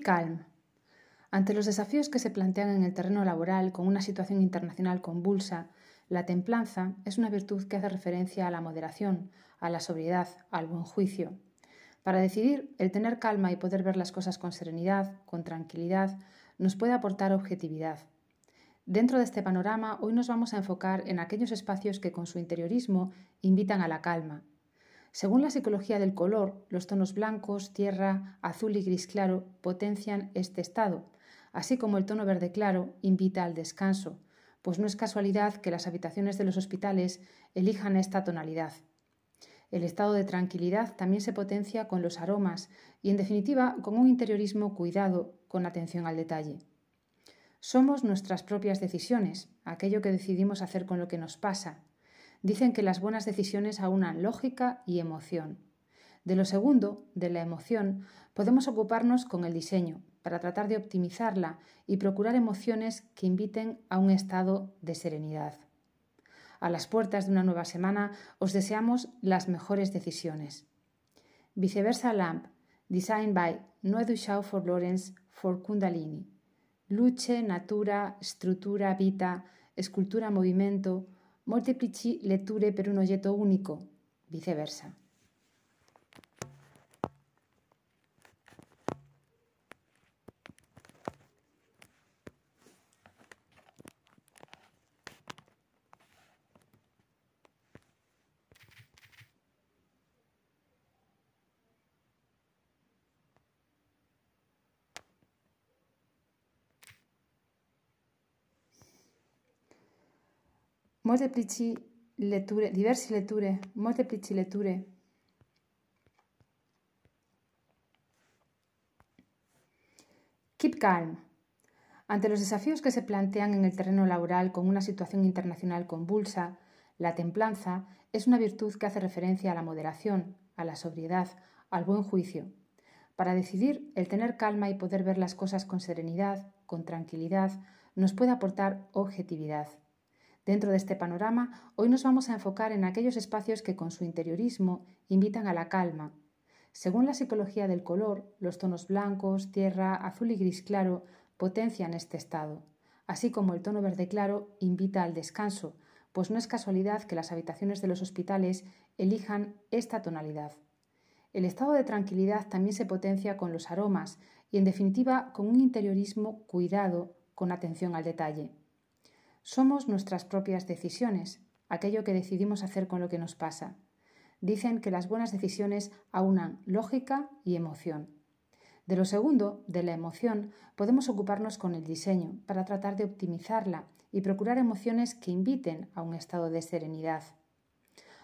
Keep. Ante los desafíos que se plantean en el terreno laboral con una situación internacional convulsa, la templanza es una virtud que hace referencia a la moderación, a la sobriedad, al buen juicio. Para decidir, el tener calma y poder ver las cosas con serenidad, con tranquilidad, nos puede aportar objetividad. Dentro de este panorama, hoy nos vamos a enfocar en aquellos espacios que con su interiorismo invitan a la calma, según la psicología del color, los tonos blancos, tierra, azul y gris claro potencian este estado, así como el tono verde claro invita al descanso, pues no es casualidad que las habitaciones de los hospitales elijan esta tonalidad. El estado de tranquilidad también se potencia con los aromas y, en definitiva, con un interiorismo cuidado, con atención al detalle. Somos nuestras propias decisiones, aquello que decidimos hacer con lo que nos pasa, dicen que las buenas decisiones aunan lógica y emoción. De lo segundo, de la emoción, podemos ocuparnos con el diseño para tratar de optimizarla y procurar emociones que inviten a un estado de serenidad. A las puertas de una nueva semana os deseamos las mejores decisiones. Viceversa Lamp, designed by Noé Duchau for Lawrence for Kundalini. Luce, natura, struttura, vita, escultura, movimento, molteplici letture per un oggetto unico, viceversa. Molteplici letture, diverse letture, molteplici letture. Keep calm. Ante los desafíos que se plantean en el terreno laboral con una situación internacional convulsa, la templanza es una virtud que hace referencia a la moderación, a la sobriedad, al buen juicio. Para decidir, el tener calma y poder ver las cosas con serenidad, con tranquilidad, nos puede aportar objetividad. Dentro de este panorama, hoy nos vamos a enfocar en aquellos espacios que con su interiorismo invitan a la calma. Según la psicología del color, los tonos blancos, tierra, azul y gris claro potencian este estado, así como el tono verde claro invita al descanso, pues no es casualidad que las habitaciones de los hospitales elijan esta tonalidad. El estado de tranquilidad también se potencia con los aromas y, en definitiva, con un interiorismo cuidado, con atención al detalle. Somos nuestras propias decisiones, aquello que decidimos hacer con lo que nos pasa. Dicen que las buenas decisiones aunan lógica y emoción. De lo segundo, de la emoción, podemos ocuparnos con el diseño para tratar de optimizarla y procurar emociones que inviten a un estado de serenidad.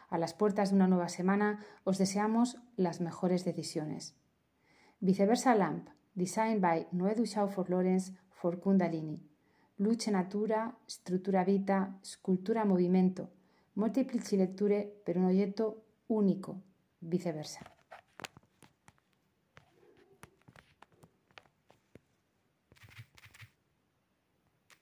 A las puertas de una nueva semana os deseamos las mejores decisiones. Viceversa Lamp, designed by Noé Duchau for Lawrence for Kundalini. Luce natura, struttura vita, scultura movimento, molteplici letture per un oggetto unico, viceversa.